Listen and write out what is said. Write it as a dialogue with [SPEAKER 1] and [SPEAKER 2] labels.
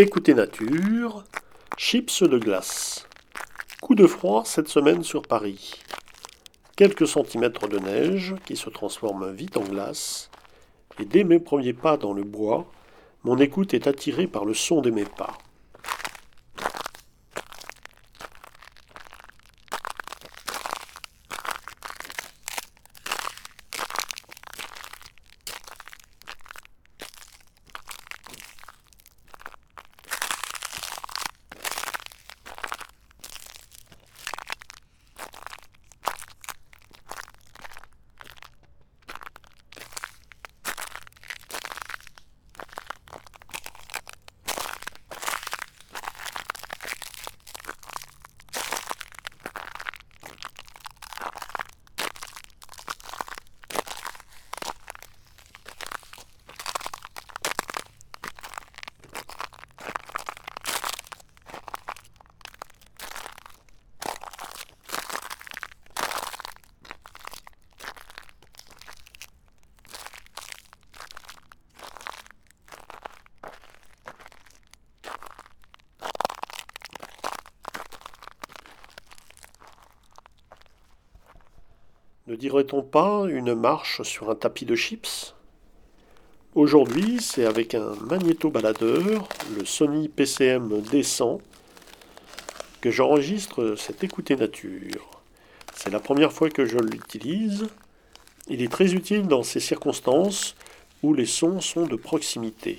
[SPEAKER 1] Écoutez Nature, chips de glace. Coup de froid cette semaine sur Paris. Quelques centimètres de neige qui se transforment vite en glace. Et dès mes premiers pas dans le bois, mon écoute est attirée par le son de mes pas. Ne dirait-on pas une marche sur un tapis de chips? Aujourd'hui, c'est avec un magnéto-baladeur, le Sony PCM D100, que j'enregistre cette écoutée nature. C'est la première fois que je l'utilise. Il est très utile dans ces circonstances où les sons sont de proximité.